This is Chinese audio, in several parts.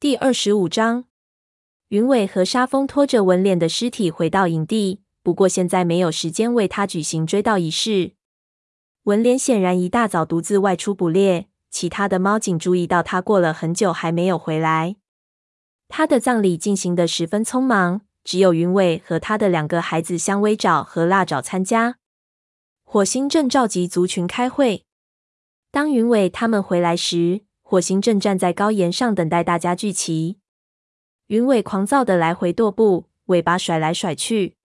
第二十五章，云伟和沙风拖着文脸的尸体回到营地，不过现在没有时间为他举行追悼仪式。文脸显然一大早独自外出捕猎，其他的猫警注意到他过了很久还没有回来。他的葬礼进行的十分匆忙，只有云伟和他的两个孩子香威爪和辣爪参加。火星正召集族群开会，当云伟他们回来时。火星正站在高岩上等待大家聚齐。云尾狂躁地来回踱步，尾巴甩来甩去。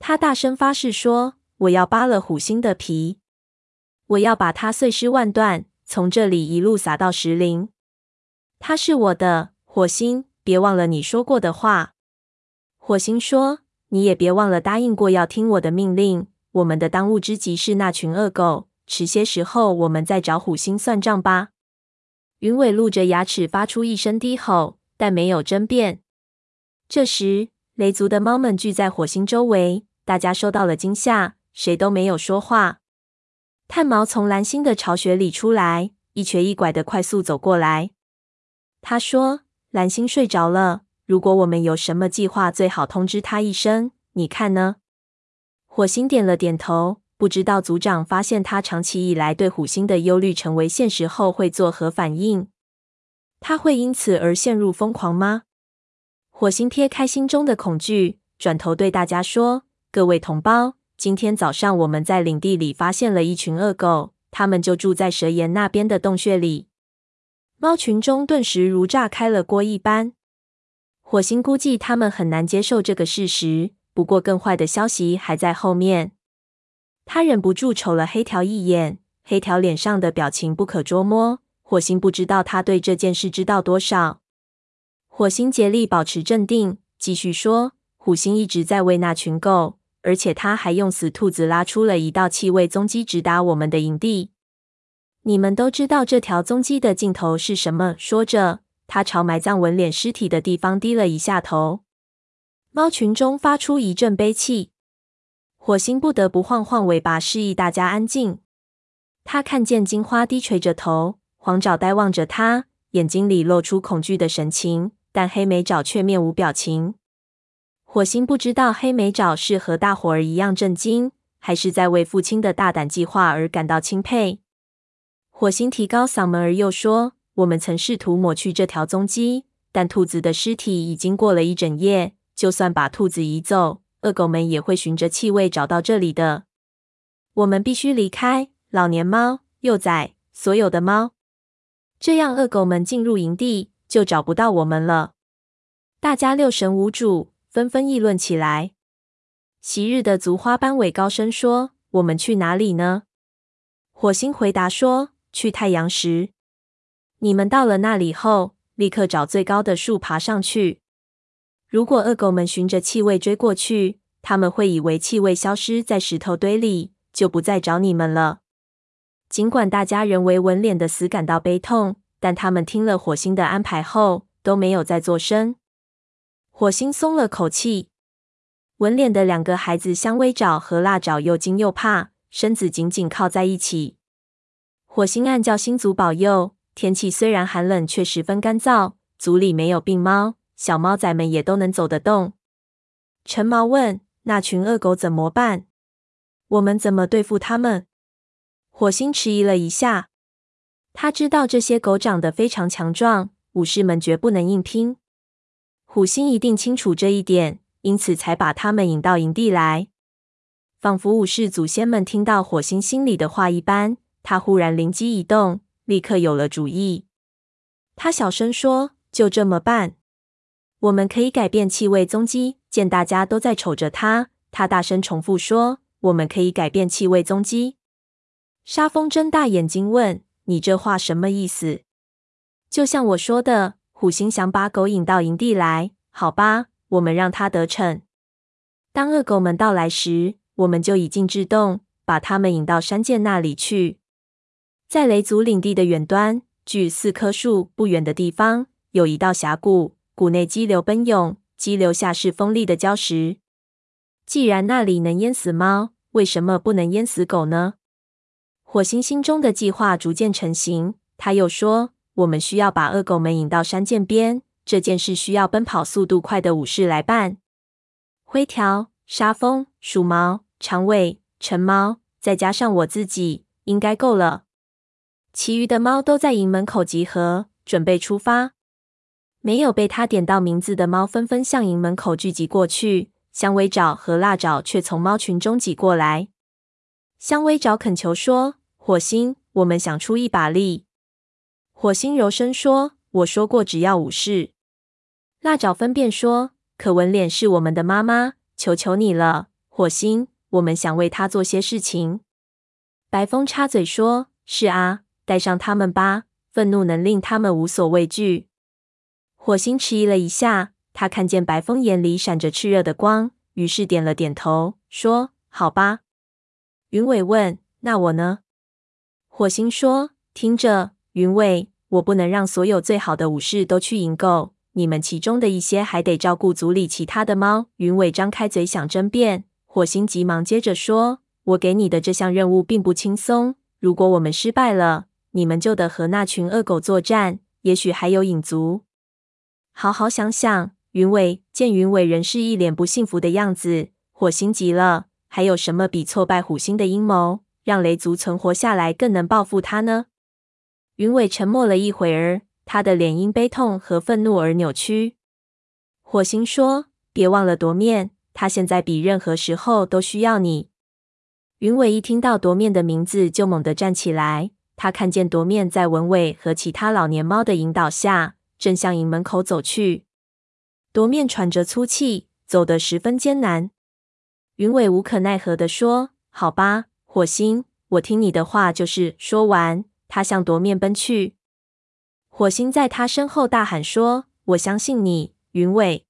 他大声发誓说：“我要扒了虎星的皮，我要把它碎尸万段，从这里一路撒到石林。他是我的火星，别忘了你说过的话。”火星说：“你也别忘了答应过要听我的命令。我们的当务之急是那群恶狗。迟些时候我们再找虎星算账吧。”云尾露着牙齿发出一声低吼，但没有争辩。这时，雷族的猫们聚在火星周围，大家受到了惊吓，谁都没有说话。炭毛从蓝星的巢穴里出来，一瘸一拐的快速走过来。他说：“蓝星睡着了，如果我们有什么计划，最好通知他一声。你看呢？”火星点了点头。不知道族长发现他长期以来对虎星的忧虑成为现实后会作何反应？他会因此而陷入疯狂吗？火星撇开心中的恐惧，转头对大家说：“各位同胞，今天早上我们在领地里发现了一群恶狗，他们就住在蛇岩那边的洞穴里。”猫群中顿时如炸开了锅一般。火星估计他们很难接受这个事实，不过更坏的消息还在后面。他忍不住瞅了黑条一眼，黑条脸上的表情不可捉摸。火星不知道他对这件事知道多少。火星竭力保持镇定，继续说：“虎星一直在为那群狗，而且他还用死兔子拉出了一道气味踪迹，直达我们的营地。你们都知道这条踪迹的尽头是什么？”说着，他朝埋葬文脸尸体的地方低了一下头。猫群中发出一阵悲泣。火星不得不晃晃尾巴，示意大家安静。他看见金花低垂着头，黄爪呆望着他，眼睛里露出恐惧的神情，但黑莓爪却面无表情。火星不知道黑莓爪是和大伙儿一样震惊，还是在为父亲的大胆计划而感到钦佩。火星提高嗓门而又说：“我们曾试图抹去这条踪迹，但兔子的尸体已经过了一整夜，就算把兔子移走。”恶狗们也会循着气味找到这里的。我们必须离开老年猫、幼崽，所有的猫，这样恶狗们进入营地就找不到我们了。大家六神无主，纷纷议论起来。昔日的族花斑尾高声说：“我们去哪里呢？”火星回答说：“去太阳石。你们到了那里后，立刻找最高的树爬上去。”如果恶狗们循着气味追过去，他们会以为气味消失在石头堆里，就不再找你们了。尽管大家仍为文脸的死感到悲痛，但他们听了火星的安排后，都没有再作声。火星松了口气。文脸的两个孩子香威爪和辣爪又惊又怕，身子紧紧靠在一起。火星暗叫星族保佑，天气虽然寒冷，却十分干燥，族里没有病猫。小猫仔们也都能走得动。陈毛问：“那群恶狗怎么办？我们怎么对付他们？”火星迟疑了一下，他知道这些狗长得非常强壮，武士们绝不能硬拼。虎星一定清楚这一点，因此才把他们引到营地来。仿佛武士祖先们听到火星心里的话一般，他忽然灵机一动，立刻有了主意。他小声说：“就这么办。”我们可以改变气味踪迹。见大家都在瞅着他，他大声重复说：“我们可以改变气味踪迹。”沙风睁大眼睛问：“你这话什么意思？”就像我说的，虎星想把狗引到营地来，好吧，我们让他得逞。当恶狗们到来时，我们就以静制动，把他们引到山涧那里去。在雷族领地的远端，距四棵树不远的地方，有一道峡谷。谷内激流奔涌，激流下是锋利的礁石。既然那里能淹死猫，为什么不能淹死狗呢？火星心中的计划逐渐成型。他又说：“我们需要把恶狗们引到山涧边，这件事需要奔跑速度快的武士来办。灰条、沙蜂、鼠毛、长尾、橙猫，再加上我自己，应该够了。其余的猫都在营门口集合，准备出发。没有被他点到名字的猫纷纷向营门口聚集过去，香尾爪和辣爪却从猫群中挤过来。香尾爪恳求说：“火星，我们想出一把力。”火星柔声说：“我说过，只要武士。”辣爪分辨说：“可纹脸是我们的妈妈，求求你了，火星，我们想为她做些事情。”白风插嘴说：“是啊，带上他们吧，愤怒能令他们无所畏惧。”火星迟疑了一下，他看见白风眼里闪着炽热的光，于是点了点头，说：“好吧。”云尾问：“那我呢？”火星说：“听着，云尾，我不能让所有最好的武士都去营救，你们其中的一些还得照顾族里其他的猫。”云尾张开嘴想争辩，火星急忙接着说：“我给你的这项任务并不轻松，如果我们失败了，你们就得和那群恶狗作战，也许还有影族。”好好想想，云伟见云伟仍是一脸不幸福的样子，火星急了。还有什么比挫败虎星的阴谋，让雷族存活下来更能报复他呢？云伟沉默了一会儿，他的脸因悲痛和愤怒而扭曲。火星说：“别忘了夺面，他现在比任何时候都需要你。”云伟一听到夺面的名字，就猛地站起来。他看见夺面在文伟和其他老年猫的引导下。正向营门口走去，夺面喘着粗气，走得十分艰难。云尾无可奈何地说：“好吧，火星，我听你的话就是。”说完，他向夺面奔去。火星在他身后大喊说：“我相信你，云尾。”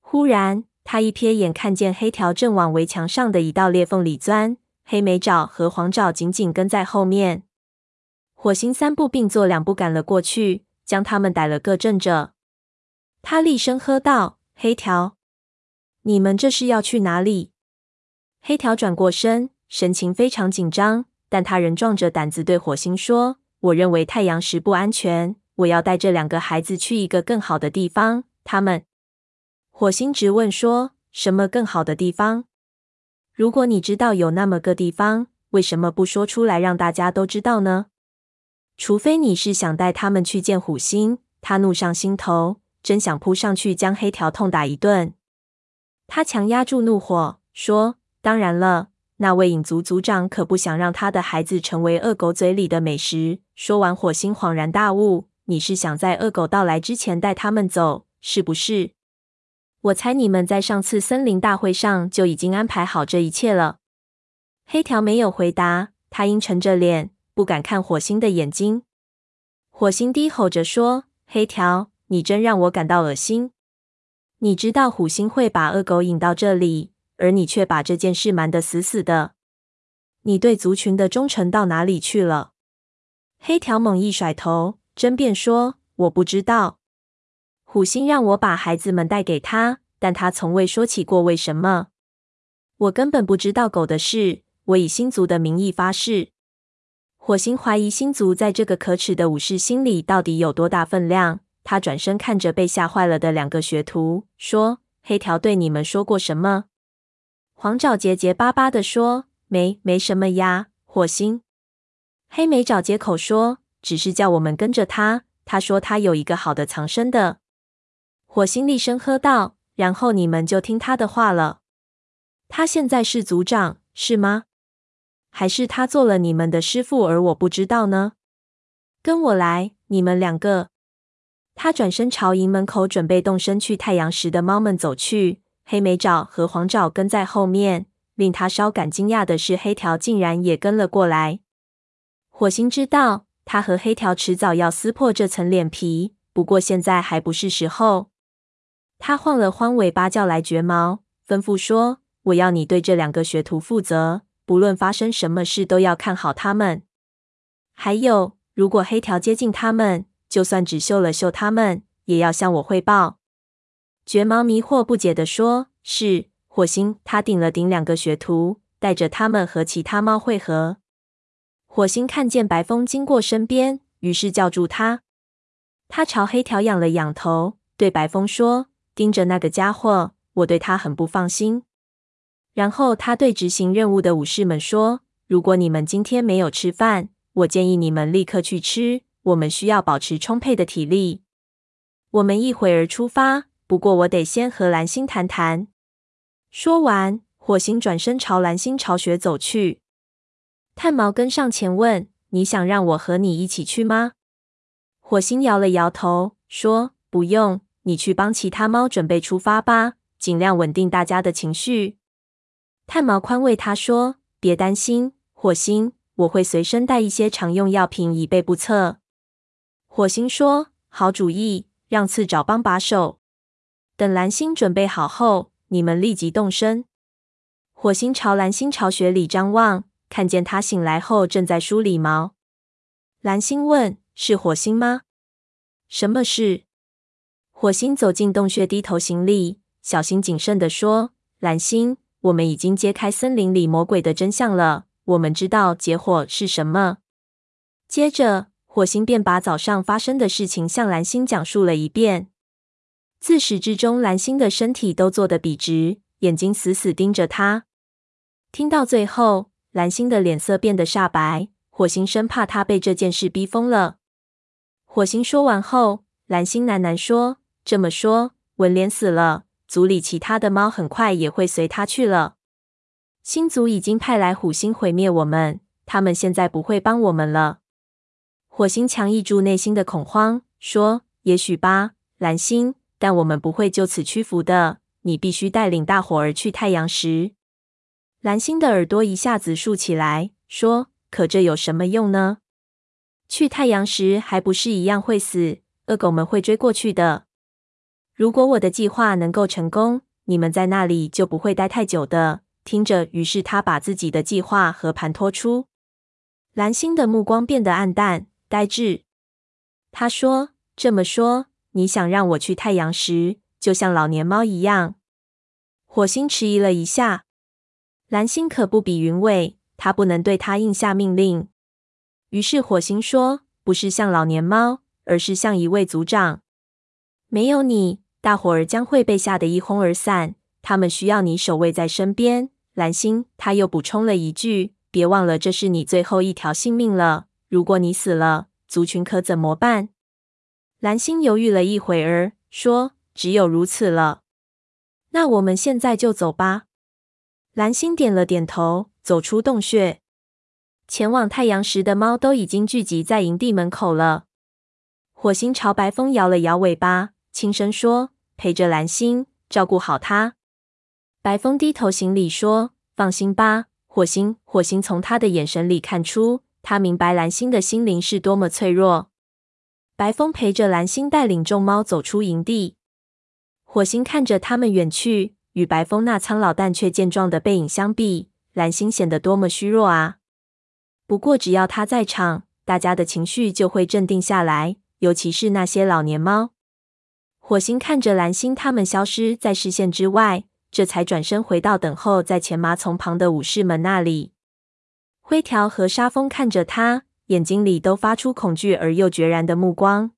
忽然，他一瞥眼，看见黑条正往围墙上的一道裂缝里钻，黑眉爪和黄爪紧紧跟在后面。火星三步并作两步赶了过去。将他们逮了个正着，他厉声喝道：“黑条，你们这是要去哪里？”黑条转过身，神情非常紧张，但他仍壮着胆子对火星说：“我认为太阳石不安全，我要带这两个孩子去一个更好的地方。”他们，火星直问说：“什么更好的地方？如果你知道有那么个地方，为什么不说出来让大家都知道呢？”除非你是想带他们去见虎星，他怒上心头，真想扑上去将黑条痛打一顿。他强压住怒火，说：“当然了，那位影族族长可不想让他的孩子成为恶狗嘴里的美食。”说完，火星恍然大悟：“你是想在恶狗到来之前带他们走，是不是？我猜你们在上次森林大会上就已经安排好这一切了。”黑条没有回答，他阴沉着脸。不敢看火星的眼睛，火星低吼着说：“黑条，你真让我感到恶心。你知道虎星会把恶狗引到这里，而你却把这件事瞒得死死的。你对族群的忠诚到哪里去了？”黑条猛一甩头，争辩说：“我不知道。虎星让我把孩子们带给他，但他从未说起过为什么。我根本不知道狗的事。我以星族的名义发誓。”火星怀疑星族在这个可耻的武士心里到底有多大分量。他转身看着被吓坏了的两个学徒，说：“黑条对你们说过什么？”黄爪结结巴巴地说：“没，没什么呀。”火星、黑莓爪接口说：“只是叫我们跟着他。他说他有一个好的藏身的。”火星厉声喝道：“然后你们就听他的话了。他现在是族长，是吗？”还是他做了你们的师傅，而我不知道呢？跟我来，你们两个。他转身朝营门口准备动身去太阳石的猫们走去，黑莓爪和黄爪跟在后面。令他稍感惊讶的是，黑条竟然也跟了过来。火星知道他和黑条迟早要撕破这层脸皮，不过现在还不是时候。他晃了晃尾巴，叫来绝毛，吩咐说：“我要你对这两个学徒负责。”不论发生什么事，都要看好他们。还有，如果黑条接近他们，就算只嗅了嗅他们，也要向我汇报。绝毛迷惑不解地说：“是，火星。”他顶了顶两个学徒，带着他们和其他猫汇合。火星看见白风经过身边，于是叫住他。他朝黑条仰了仰头，对白风说：“盯着那个家伙，我对他很不放心。”然后他对执行任务的武士们说：“如果你们今天没有吃饭，我建议你们立刻去吃。我们需要保持充沛的体力。我们一会儿出发，不过我得先和蓝星谈谈。”说完，火星转身朝蓝星巢穴走去。炭毛跟上前问：“你想让我和你一起去吗？”火星摇了摇头，说：“不用，你去帮其他猫准备出发吧，尽量稳定大家的情绪。”炭毛宽慰他说：“别担心，火星，我会随身带一些常用药品以备不测。”火星说：“好主意，让刺找帮把手。等蓝星准备好后，你们立即动身。”火星朝蓝星巢穴里张望。看见他醒来后正在梳理毛，蓝星问：“是火星吗？”“什么事？”火星走进洞穴，低头行礼，小心谨慎地说：“蓝星，我们已经揭开森林里魔鬼的真相了。我们知道结果是什么。”接着，火星便把早上发生的事情向蓝星讲述了一遍。自始至终，蓝星的身体都坐得笔直，眼睛死死盯着他。听到最后，蓝星的脸色变得煞白，火星生怕他被这件事逼疯了。火星说完后，蓝星喃喃说：“这么说，文莲死了，族里其他的猫很快也会随他去了。星族已经派来虎星毁灭我们，他们现在不会帮我们了。”火星强抑住内心的恐慌，说：“也许吧，蓝星，但我们不会就此屈服的。你必须带领大伙儿去太阳石。”蓝星的耳朵一下子竖起来，说：“可这有什么用呢？去太阳石还不是一样会死？恶狗们会追过去的。如果我的计划能够成功，你们在那里就不会待太久的。”听着，于是他把自己的计划和盘托出。蓝星的目光变得黯淡、呆滞。他说：“这么说，你想让我去太阳时，就像老年猫一样？”火星迟疑了一下。蓝星可不比云尾，他不能对他硬下命令。于是火星说：“不是像老年猫，而是像一位族长。没有你，大伙儿将会被吓得一哄而散。他们需要你守卫在身边。”蓝星他又补充了一句：“别忘了，这是你最后一条性命了。如果你死了，族群可怎么办？”蓝星犹豫了一会儿，说：“只有如此了。那我们现在就走吧。”蓝星点了点头，走出洞穴，前往太阳石的猫都已经聚集在营地门口了。火星朝白风摇了摇尾巴，轻声说：“陪着蓝星，照顾好它。”白风低头行礼说：“放心吧，火星。”火星从他的眼神里看出，他明白蓝星的心灵是多么脆弱。白风陪着蓝星带领众猫走出营地，火星看着他们远去。与白风那苍老但却健壮的背影相比，蓝星显得多么虚弱啊！不过只要他在场，大家的情绪就会镇定下来，尤其是那些老年猫。火星看着蓝星他们消失在视线之外，这才转身回到等候在前麻丛旁的武士们那里。灰条和沙风看着他，眼睛里都发出恐惧而又决然的目光。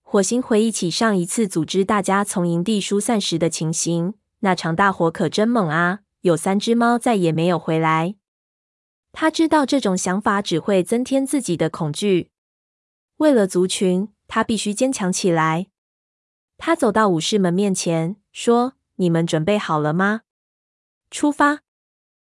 火星回忆起上一次组织大家从营地疏散时的情形。那场大火可真猛啊！有三只猫再也没有回来。他知道这种想法只会增添自己的恐惧。为了族群，他必须坚强起来。他走到武士们面前，说：“你们准备好了吗？出发！”